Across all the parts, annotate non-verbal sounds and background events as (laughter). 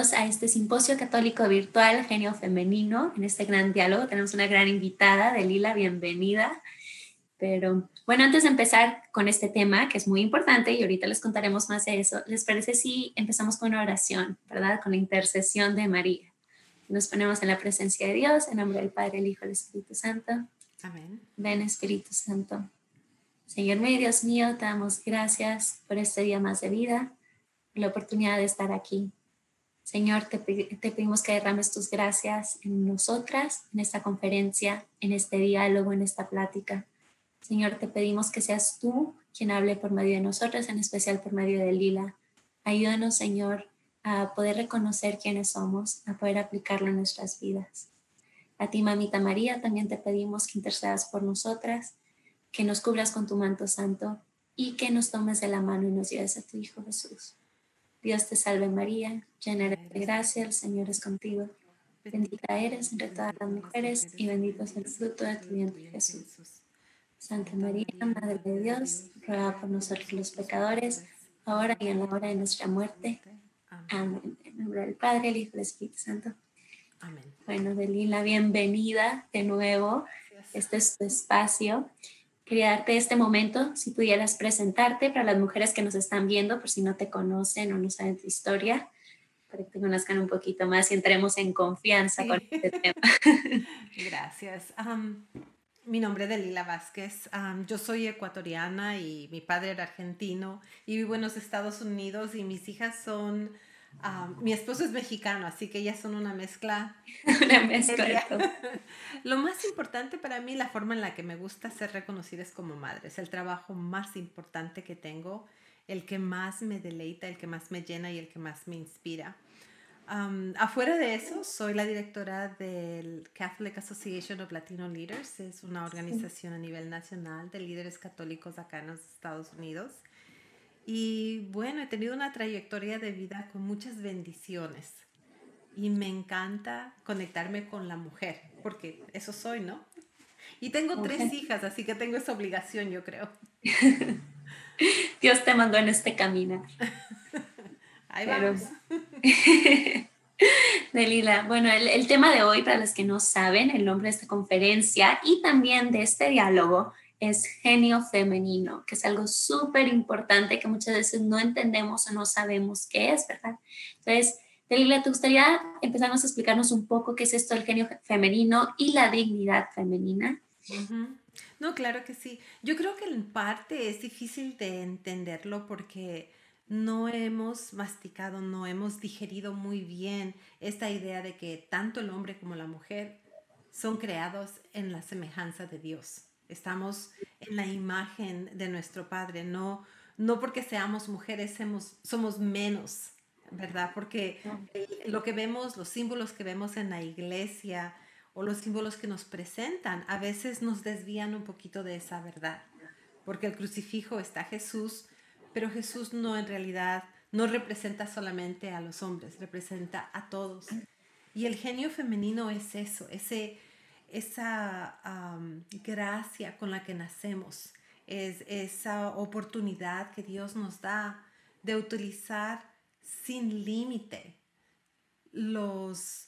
bienvenidos a este simposio católico virtual Genio Femenino. En este gran diálogo tenemos una gran invitada, Delila, bienvenida. Pero bueno, antes de empezar con este tema, que es muy importante y ahorita les contaremos más de eso, ¿les parece si empezamos con una oración, verdad? Con la intercesión de María. Nos ponemos en la presencia de Dios, en nombre del Padre, el Hijo y el Espíritu Santo. Amén. Ven, Espíritu Santo. Señor mío, Dios mío, te damos gracias por este día más de vida, la oportunidad de estar aquí. Señor, te, pedimos que derrames tus gracias en nosotras, en esta conferencia, en este diálogo, en esta plática. Señor, te pedimos que seas tú quien hable por medio de nosotras, en especial por medio de Lila. Ayúdanos, Señor, a poder reconocer quiénes somos, a poder aplicarlo en nuestras vidas. A ti, mamita María, también te pedimos que intercedas por nosotras, que nos cubras con tu manto santo y que nos tomes de la mano y nos lleves a tu Hijo Jesús. Dios te salve María, llena eres de gracia, el Señor es contigo. Bendita eres entre todas las mujeres y bendito es el fruto de tu vientre Jesús. Santa María, Madre de Dios, ruega por nosotros los pecadores, ahora y en la hora de nuestra muerte. Amén. En nombre del Padre, el Hijo y el Espíritu Santo. Amén. Bueno, Delila, bienvenida de nuevo. Este es tu espacio. Quería darte este momento, si pudieras presentarte para las mujeres que nos están viendo, por si no te conocen o no saben tu historia, para que te conozcan un poquito más y entremos en confianza con este (laughs) tema. Gracias. Mi nombre es Delila Vázquez. yo soy ecuatoriana y mi padre era argentino y vivo en los Estados Unidos y mis hijas son... mi esposo es mexicano, así que ellas son una mezcla. (laughs) una mezcla. (laughs) Lo más importante para mí, la forma en la que me gusta ser reconocida es como madre. Es el trabajo más importante que tengo, el que más me deleita, el que más me llena y el que más me inspira afuera de eso, soy la directora del Catholic Association of Latino Leaders. Es una organización a nivel nacional de líderes católicos acá en los Estados Unidos. Y bueno, he tenido una trayectoria de vida con muchas bendiciones. Y me encanta conectarme con la mujer, porque eso soy, ¿no? Y tengo tres hijas, así que tengo esa obligación, yo creo. (laughs) Dios te mandó en este camino. (laughs) Ahí vamos. (laughs) Delila, bueno, el, el, tema de hoy, para los que no saben, el nombre de esta conferencia y también de este diálogo es genio femenino, que es algo súper importante que muchas veces no entendemos o no sabemos qué es, ¿verdad? Entonces, Delila, ¿te gustaría empezarnos a explicarnos un poco qué es esto del genio femenino y la dignidad femenina? No, claro que sí. Yo creo que en parte es difícil de entenderlo porque no hemos masticado, no hemos digerido muy bien esta idea de que tanto el hombre como la mujer son creados en la semejanza de Dios. Estamos en la imagen de nuestro Padre, no, no porque seamos mujeres somos, somos menos, ¿verdad? Porque lo que vemos, los símbolos que vemos en la iglesia o los símbolos que nos presentan, a veces nos desvían un poquito de esa verdad. Porque el crucifijo está Jesús, pero Jesús no en realidad no representa solamente a los hombres, representa a todos. Y el genio femenino es eso, ese, esa gracia con la que nacemos, es esa oportunidad que Dios nos da de utilizar sin límite los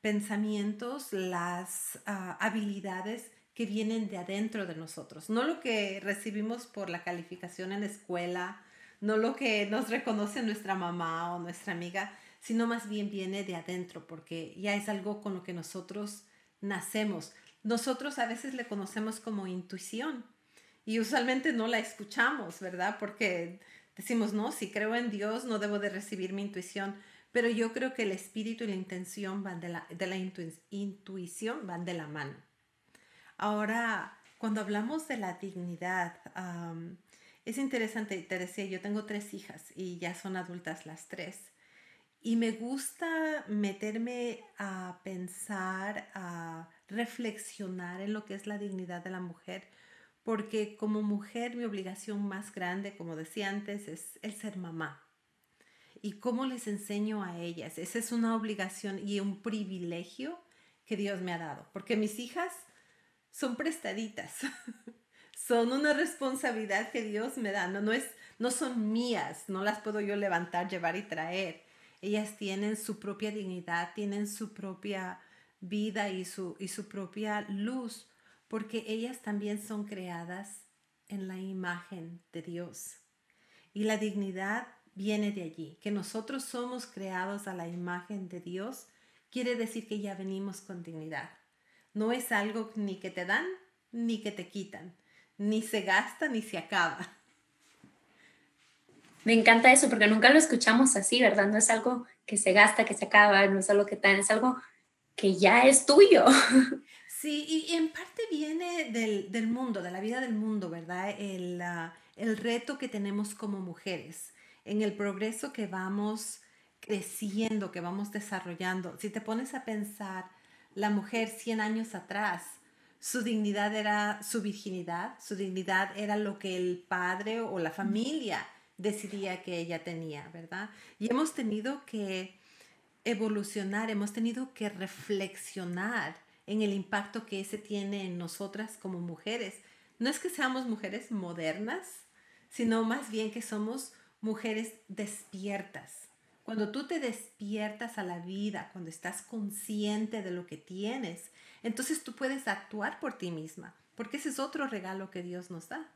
pensamientos, las ah, habilidades que vienen de adentro de nosotros, no lo que recibimos por la calificación en la escuela, no lo que nos reconoce nuestra mamá o nuestra amiga, sino más bien viene de adentro, porque ya es algo con lo que nosotros nacemos. Nosotros a veces le conocemos como intuición y usualmente no la escuchamos, ¿verdad? Porque decimos, no, si creo en Dios no debo de recibir mi intuición, pero yo creo que el espíritu y la intención van de la, de la intuición van de la mano. Ahora, cuando hablamos de la dignidad, es interesante, te decía, yo tengo tres hijas y ya son adultas las tres. Y me gusta meterme a pensar, a reflexionar en lo que es la dignidad de la mujer, porque como mujer mi obligación más grande, como decía antes, es el ser mamá. ¿Y cómo les enseño a ellas? Esa es una obligación y un privilegio que Dios me ha dado, porque mis hijas son prestaditas. (laughs) son una responsabilidad que Dios me da. No, no, es, no son mías, no las puedo yo levantar, llevar y traer. Ellas tienen su propia dignidad, tienen su propia vida y su, y su propia luz, porque ellas también son creadas en la imagen de Dios. Y la dignidad viene de allí, que nosotros somos creados a la imagen de Dios, quiere decir que ya venimos con dignidad. No es algo ni que te dan ni que te quitan, ni se gasta ni se acaba. Me encanta eso porque nunca lo escuchamos así, ¿verdad? No es algo que se gasta, que se acaba, no es algo que dan, es algo que ya es tuyo. (laughs) Sí, y en parte viene del, mundo, de la vida del mundo, ¿verdad? El, ah, el reto que tenemos como mujeres, en el progreso que vamos creciendo, que vamos desarrollando. Si te pones a pensar, la mujer 100 años atrás, su dignidad era su virginidad, su dignidad era lo que el padre o la familia decidía que ella tenía, ¿verdad? Y hemos tenido que evolucionar, hemos tenido que reflexionar en el impacto que ese tiene en nosotras como mujeres. No es que seamos mujeres modernas, sino más bien que somos mujeres despiertas. Cuando tú te despiertas a la vida, cuando estás consciente de lo que tienes, entonces tú puedes actuar por ti misma, porque ese es otro regalo que Dios nos da.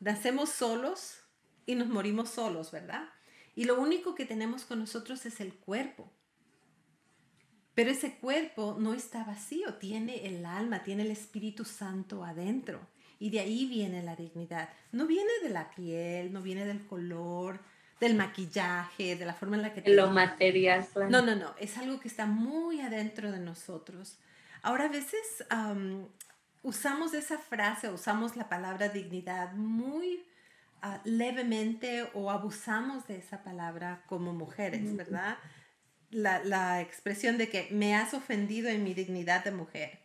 Nacemos solos y nos morimos solos, ¿verdad? Y lo único que tenemos con nosotros es el cuerpo. Pero ese cuerpo no está vacío, tiene el alma, tiene el Espíritu Santo adentro. Y de ahí viene la dignidad. No viene de la piel, no viene del color, del maquillaje, de la forma en la que... Te lo material. No, no, no, es algo que está muy adentro de nosotros. Ahora a veces usamos esa frase, usamos la palabra dignidad muy ah, levemente o abusamos de esa palabra como mujeres, ¿verdad? la, expresión de que me has ofendido en mi dignidad de mujer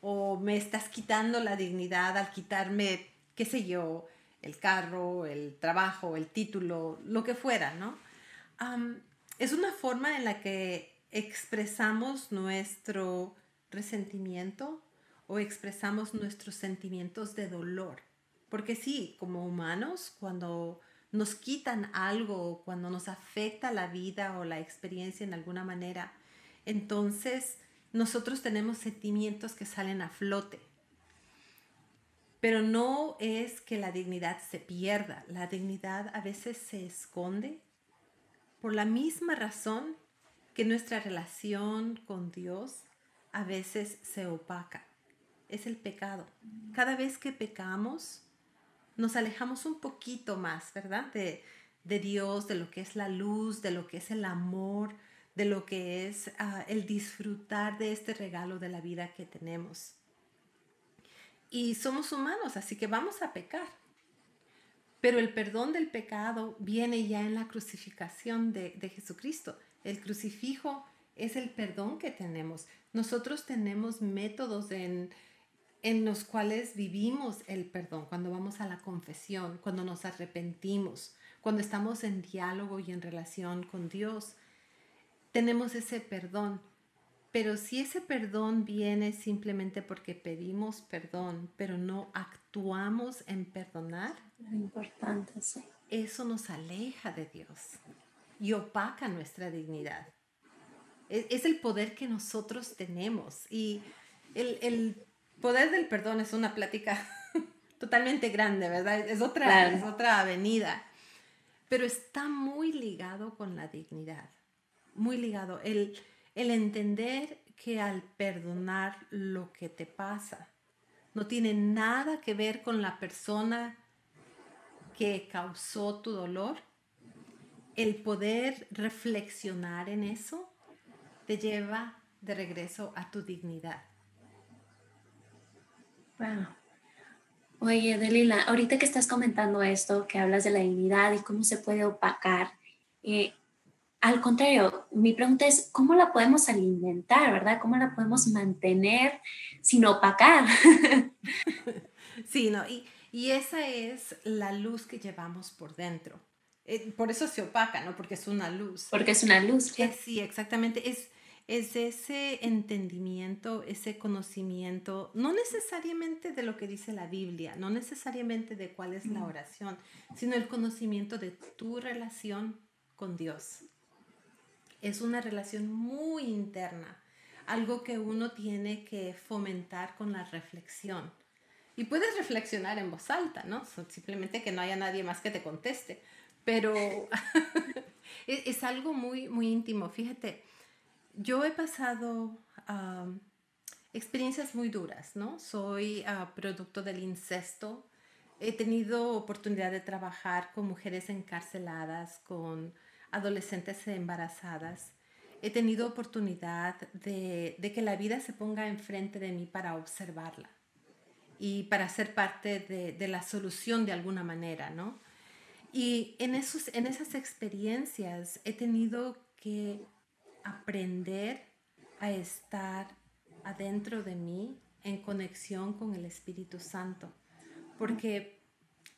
o me estás quitando la dignidad al quitarme, qué sé yo, el carro, el trabajo, el título, lo que fuera, ¿no? es una forma en la que expresamos nuestro resentimiento o expresamos nuestros sentimientos de dolor. Porque sí, como humanos, cuando nos quitan algo, cuando nos afecta la vida o la experiencia en alguna manera, entonces nosotros tenemos sentimientos que salen a flote. Pero no es que la dignidad se pierda, la dignidad a veces se esconde por la misma razón que nuestra relación con Dios a veces se opaca. Es el pecado. Cada vez que pecamos, nos alejamos un poquito más, ¿verdad? De, Dios, de lo que es la luz, de lo que es el amor, de lo que es ah, el disfrutar de este regalo de la vida que tenemos. Y somos humanos, así que vamos a pecar. Pero el perdón del pecado viene ya en la crucificación de, de Jesucristo. El crucifijo es el perdón que tenemos. Nosotros tenemos métodos en en los cuales vivimos el perdón, cuando vamos a la confesión, cuando nos arrepentimos, cuando estamos en diálogo y en relación con Dios, tenemos ese perdón. Pero si ese perdón viene simplemente porque pedimos perdón, pero no actuamos en perdonar, importante, eso nos aleja de Dios y opaca nuestra dignidad. Es, es el poder que nosotros tenemos y el, el poder del perdón es una plática (laughs) totalmente grande, ¿verdad? Es otra, es otra avenida, pero está muy ligado con la dignidad, muy ligado. El, el entender que al perdonar lo que te pasa, no tiene nada que ver con la persona que causó tu dolor, el poder reflexionar en eso te lleva de regreso a tu dignidad. Wow. Oye, Delila, ahorita que estás comentando esto, que hablas de la dignidad y cómo se puede opacar, eh, al contrario, mi pregunta es, ¿cómo la podemos alimentar, verdad? ¿Cómo la podemos mantener sin opacar? (laughs) Sí, no, y, y esa es la luz que llevamos por dentro. Eh, por eso se opaca, ¿no? Porque es una luz. Porque es una luz. Eh, sí, exactamente. Es, es ese entendimiento, ese conocimiento, no necesariamente de lo que dice la Biblia, no necesariamente de cuál es la oración, sino el conocimiento de tu relación con Dios. es una relación muy interna, algo que uno tiene que fomentar con la reflexión. Y puedes reflexionar en voz alta, ¿no? Simplemente que no haya nadie más que te conteste. Pero (laughs) es, algo muy, muy íntimo. Fíjate, yo he pasado experiencias muy duras, ¿no? Soy ah, producto del incesto. He tenido oportunidad de trabajar con mujeres encarceladas, con adolescentes embarazadas. He tenido oportunidad de, que la vida se ponga enfrente de mí para observarla y para ser parte de, la solución de alguna manera, ¿no? Y en, esos, en esas experiencias he tenido que aprender a estar adentro de mí en conexión con el Espíritu Santo. Porque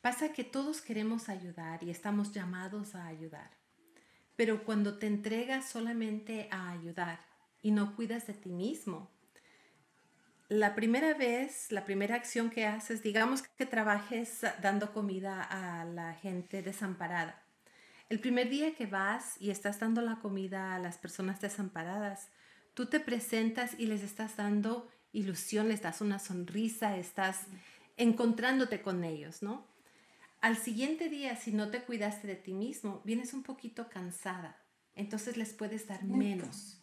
pasa que todos queremos ayudar y estamos llamados a ayudar. Pero cuando te entregas solamente a ayudar y no cuidas de ti mismo, la primera vez, la primera acción que haces, digamos que trabajes dando comida a la gente desamparada. El primer día que vas y estás dando la comida a las personas desamparadas, tú te presentas y les estás dando ilusión, les das una sonrisa, estás encontrándote con ellos, ¿no? Al siguiente día, si no te cuidaste de ti mismo, vienes un poquito cansada, entonces les puedes dar menos.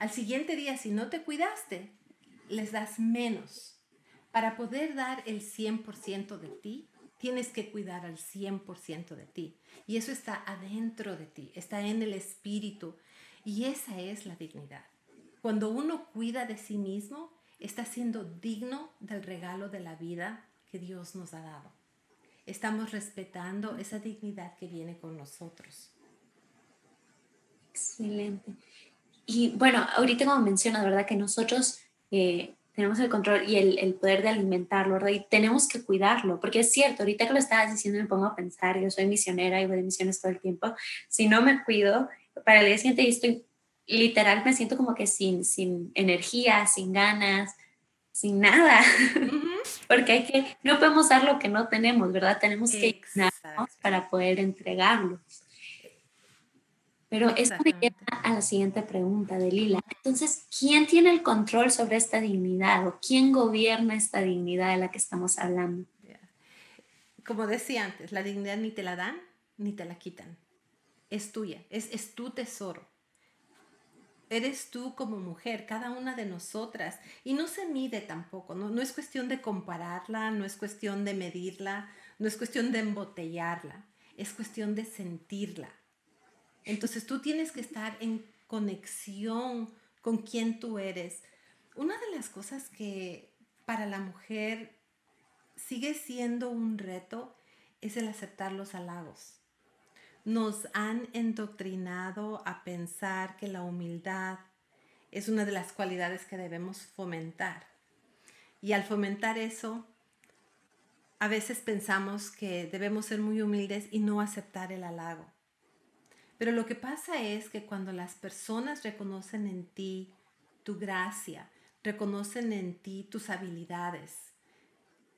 Al siguiente día, si no te cuidaste, les das menos. Para poder dar el 100% de ti, tienes que cuidar al 100% de ti. Y eso está adentro de ti, está en el espíritu. Y esa es la dignidad. Cuando uno cuida de sí mismo, está siendo digno del regalo de la vida que Dios nos ha dado. Estamos respetando esa dignidad que viene con nosotros. Excelente. Y bueno, ahorita como mencionas, ¿verdad? Que nosotros eh, tenemos el control y el, el, poder de alimentarlo, ¿verdad? Y tenemos que cuidarlo, porque es cierto, ahorita que lo estabas diciendo me pongo a pensar, yo soy misionera y voy de misiones todo el tiempo, si no me cuido, para el día siguiente estoy literal me siento como que sin, sin energía, sin ganas, sin nada. (laughs) Porque hay que, no podemos dar lo que no tenemos, ¿verdad? Tenemos que llenarnos para poder entregarlo. Pero esto me lleva a la siguiente pregunta de Lila. Entonces, ¿quién tiene el control sobre esta dignidad o quién gobierna esta dignidad de la que estamos hablando? Como decía antes, la dignidad ni te la dan ni te la quitan. Es tuya, es, es tu tesoro eres tú como mujer, cada una de nosotras. Y no se mide tampoco, ¿no? No es cuestión de compararla, no es cuestión de medirla, no es cuestión de embotellarla, es cuestión de sentirla. Entonces tú tienes que estar en conexión con quien tú eres. Una de las cosas que para la mujer sigue siendo un reto es el aceptar los halagos nos han endoctrinado a pensar que la humildad es una de las cualidades que debemos fomentar. Y al fomentar eso, a veces pensamos que debemos ser muy humildes y no aceptar el halago. Pero lo que pasa es que cuando las personas reconocen en ti tu gracia, reconocen en ti tus habilidades,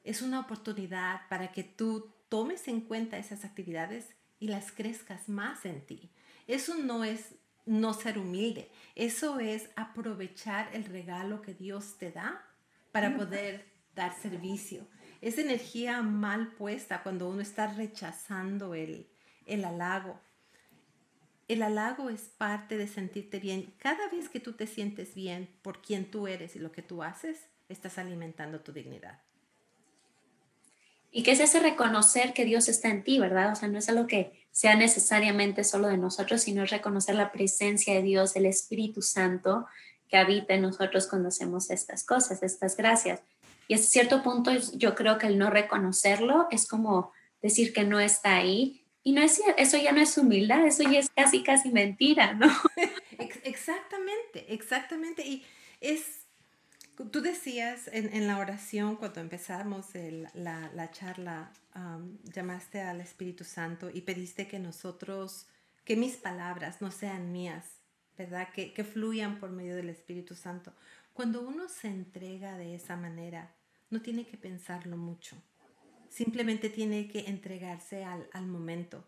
es una oportunidad para que tú tomes en cuenta esas actividades y las crezcas más en ti. Eso no es no ser humilde, eso es aprovechar el regalo que Dios te da para poder dar servicio. Es energía mal puesta cuando uno está rechazando el, el halago. El halago es parte de sentirte bien. Cada vez que tú te sientes bien por quien tú eres y lo que tú haces, estás alimentando tu dignidad. Y que es ese reconocer que Dios está en ti, ¿verdad? O sea, no es algo que sea necesariamente solo de nosotros, sino reconocer la presencia de Dios, el Espíritu Santo que habita en nosotros cuando hacemos estas cosas, estas gracias. Y a cierto punto yo creo que el no reconocerlo es como decir que no está ahí. Y no es eso ya no es humildad, eso ya es casi, casi mentira, ¿no? Exactamente, exactamente. Y es Tú decías en, la oración cuando empezamos la, charla, llamaste al Espíritu Santo y pediste que nosotros, que mis palabras no sean mías, ¿verdad? Que, que fluyan por medio del Espíritu Santo. Cuando uno se entrega de esa manera, no tiene que pensarlo mucho. Simplemente tiene que entregarse al, al momento.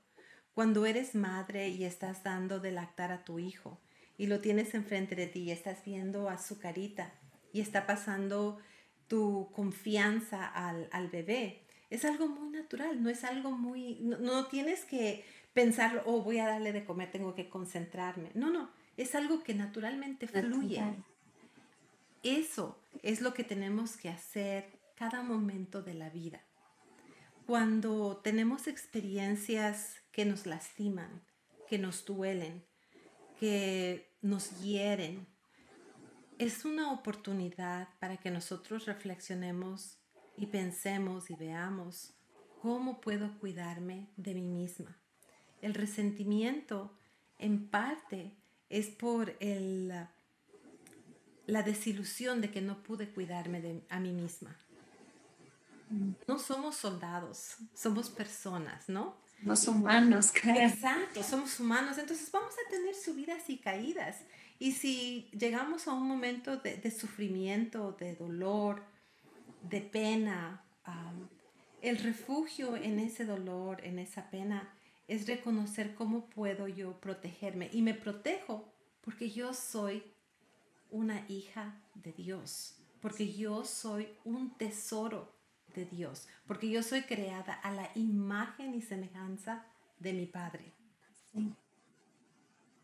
Cuando eres madre y estás dando de lactar a tu hijo, y lo tienes enfrente de ti y estás viendo a su carita y está pasando tu confianza al, al bebé. Es algo muy natural, no es algo muy, no, tienes que pensar, oh, voy a darle de comer, tengo que concentrarme. No, no, es algo que naturalmente fluye. Eso es lo que tenemos que hacer cada momento de la vida. Cuando tenemos experiencias que nos lastiman, que nos duelen, que nos hieren, es una oportunidad para que nosotros reflexionemos y pensemos y veamos cómo puedo cuidarme de mí misma. El resentimiento en parte es por la desilusión de que no pude cuidarme a mí misma. No somos soldados, somos personas, ¿no? Somos humanos, (laughs) claro. Exacto, somos humanos. Entonces vamos a tener subidas y caídas. Y si llegamos a un momento de, sufrimiento, de dolor, de pena, el refugio en ese dolor, en esa pena, es reconocer cómo puedo yo protegerme. Y me protejo porque yo soy una hija de Dios, porque yo soy un tesoro de Dios, porque yo soy creada a la imagen y semejanza de mi Padre.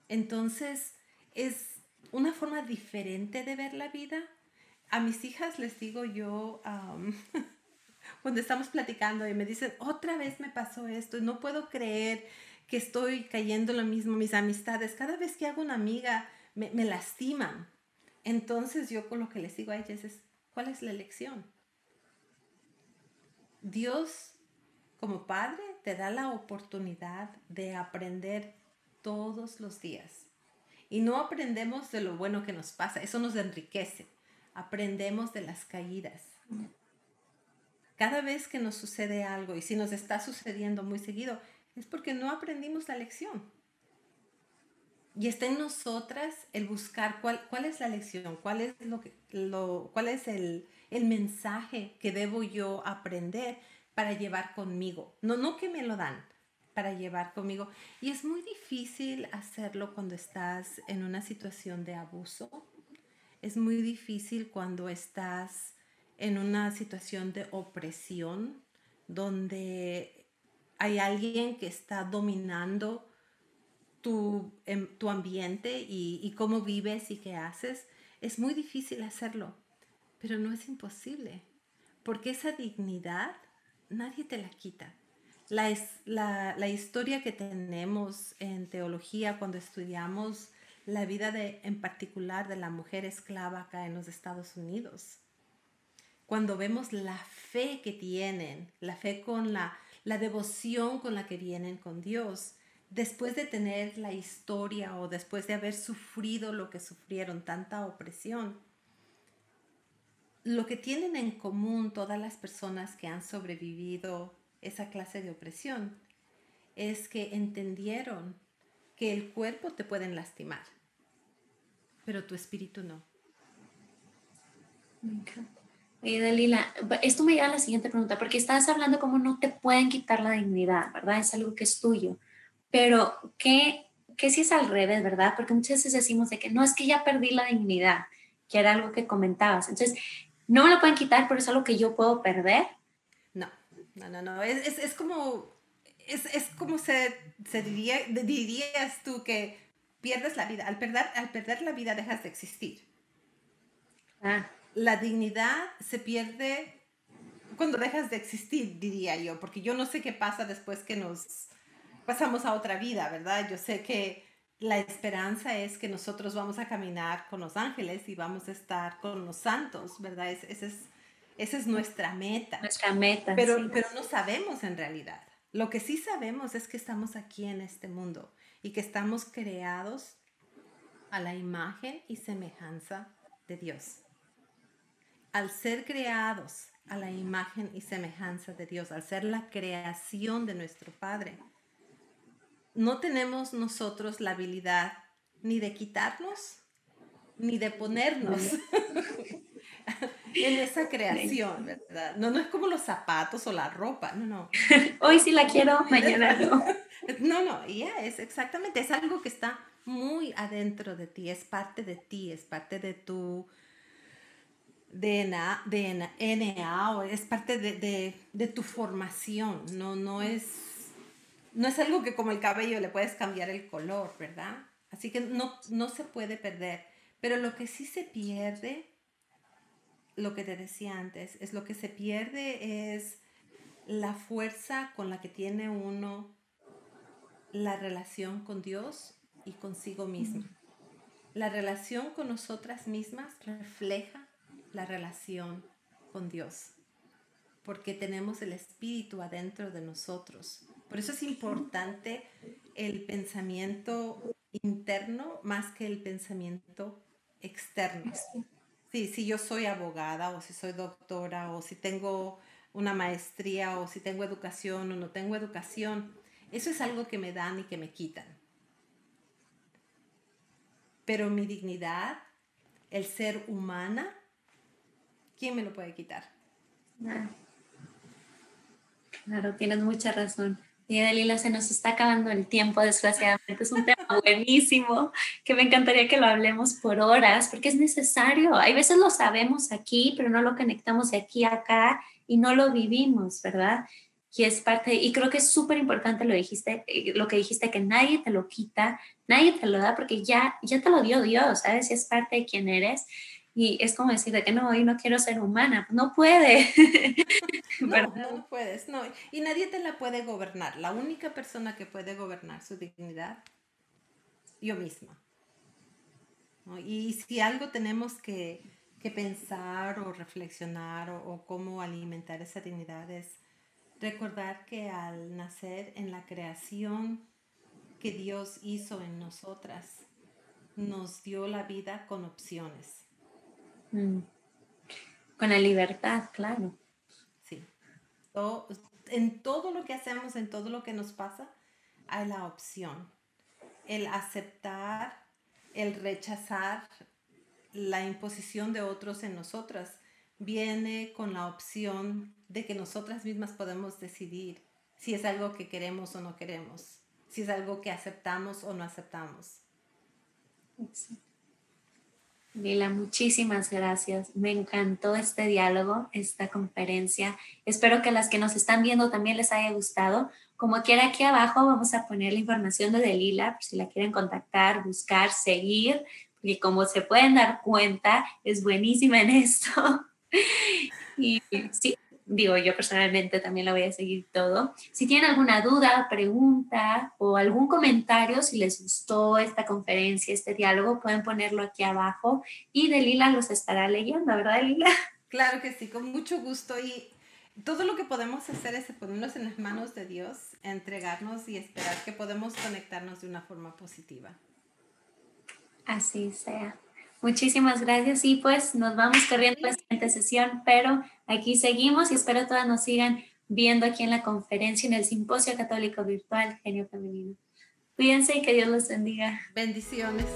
Entonces, es una forma diferente de ver la vida. A mis hijas les digo yo, (laughs) cuando estamos platicando y me dicen, otra vez me pasó esto, y no puedo creer que estoy cayendo lo mismo, mis amistades, cada vez que hago una amiga, me, me lastiman. Entonces yo con lo que les digo a ellas es, ¿cuál es la elección? Dios como Padre te da la oportunidad de aprender todos los días. Y no aprendemos de lo bueno que nos pasa, eso nos enriquece. Aprendemos de las caídas. Cada vez que nos sucede algo, y si nos está sucediendo muy seguido, es porque no aprendimos la lección. Y está en nosotras el buscar cuál, cuál es la lección, cuál es, lo que, lo, cuál es el, el mensaje que debo yo aprender para llevar conmigo. No, no que me lo dan, para llevar conmigo. Y es muy difícil hacerlo cuando estás en una situación de abuso. Es muy difícil cuando estás en una situación de opresión, donde hay alguien que está dominando tu, em, tu ambiente y, y cómo vives y qué haces. Es muy difícil hacerlo pero no es imposible, porque esa dignidad nadie te la quita. La, la, la, historia que tenemos en teología cuando estudiamos la vida de, en particular de la mujer esclava acá en los Estados Unidos, cuando vemos la fe que tienen, la fe con la, la devoción con la que vienen con Dios, después de tener la historia o después de haber sufrido lo que sufrieron, tanta opresión, lo que tienen en común todas las personas que han sobrevivido esa clase de opresión es que entendieron que el cuerpo te pueden lastimar, pero tu espíritu no. Oye, Dalila, esto me lleva a la siguiente pregunta, porque estás hablando como no te pueden quitar la dignidad, ¿verdad? Es algo que es tuyo. Pero, ¿qué, qué si es al revés, verdad? Porque muchas veces decimos de que no, es que ya perdí la dignidad, que era algo que comentabas. Entonces, no me lo pueden quitar, pero es algo que yo puedo perder. No, no, no, no. Es, es, como, es, es, como se, se diría, dirías tú que pierdes la vida. Al perder, al perder la vida dejas de existir. Ah. La dignidad se pierde cuando dejas de existir, diría yo, porque yo no sé qué pasa después que nos pasamos a otra vida, ¿verdad? Yo sé que la esperanza es que nosotros vamos a caminar con los ángeles y vamos a estar con los santos, ¿verdad? Es, esa, es, esa es nuestra meta. Nuestra meta. Pero, pero no sabemos en realidad. Lo que sí sabemos es que estamos aquí en este mundo y que estamos creados a la imagen y semejanza de Dios. Al ser creados a la imagen y semejanza de Dios, al ser la creación de nuestro Padre, no tenemos nosotros la habilidad ni de quitarnos, ni de ponernos (laughs) en esa creación, ¿verdad? No, no es como los zapatos o la ropa, no, no. (laughs) Hoy sí la quiero, mañana no. (laughs) No, no, ya es exactamente, es algo que está muy adentro de ti, es parte de ti, es parte de tu DNA, DNA o es parte de, tu formación, no, no, es, no es algo que como el cabello le puedes cambiar el color, ¿verdad? Así que no, no se puede perder. Pero lo que sí se pierde, lo que te decía antes, es lo que se pierde es la fuerza con la que tiene uno la relación con Dios y consigo mismo. La relación con nosotras mismas refleja la relación con Dios, porque tenemos el Espíritu adentro de nosotros. Por eso es importante el pensamiento interno más que el pensamiento externo. Sí, si yo soy abogada o si soy doctora o si tengo una maestría o si tengo educación o no tengo educación, eso es algo que me dan y que me quitan. Pero mi dignidad, el ser humana, ¿quién me lo puede quitar? Claro, tienes mucha razón. Y Dalila, se nos está acabando el tiempo, desgraciadamente. Es un tema (laughs) buenísimo que me encantaría que lo hablemos por horas, porque es necesario. Hay veces lo sabemos aquí, pero no lo conectamos de aquí a acá y no lo vivimos, ¿verdad? Y es parte, y creo que es súper importante lo, dijiste, eh, lo que dijiste, que nadie te lo quita, nadie te lo da, porque ya, ya te lo dio Dios, ¿sabes? Y es parte de quién eres. Y es como decir de que no, hoy no quiero ser humana. No puede. (laughs) no, no puedes, no. Y nadie te la puede gobernar. La única persona que puede gobernar su dignidad, yo misma. Y si algo tenemos que, pensar o reflexionar o, o cómo alimentar esa dignidad es recordar que al nacer en la creación que Dios hizo en nosotras, nos dio la vida con opciones. Mm. Con la libertad, claro. Sí. en todo lo que hacemos, en todo lo que nos pasa, hay la opción. El aceptar, el rechazar la imposición de otros en nosotras viene con la opción de que nosotras mismas podemos decidir si es algo que queremos o no queremos, si es algo que aceptamos o no aceptamos. Lila, muchísimas gracias. Me encantó este diálogo, esta conferencia. Espero que las que nos están viendo también les haya gustado. Como quiera, aquí abajo vamos a poner la información de Lila, si la quieren contactar, buscar, seguir, porque como se pueden dar cuenta, es buenísima en esto. (laughs) Y sí, digo, yo personalmente también la voy a seguir todo. Si tienen alguna duda, pregunta o algún comentario, si les gustó esta conferencia, este diálogo, pueden ponerlo aquí abajo y Delila los estará leyendo, ¿verdad, Delila? Claro que sí, con mucho gusto y todo lo que podemos hacer es ponernos en las manos de Dios, entregarnos y esperar que podemos conectarnos de una forma positiva. Así sea. Muchísimas gracias y pues nos vamos corriendo a la siguiente sesión, pero aquí seguimos y espero todas nos sigan viendo aquí en la conferencia en el Simposio Católico Virtual Genio Femenino. Cuídense y que Dios los bendiga. Bendiciones.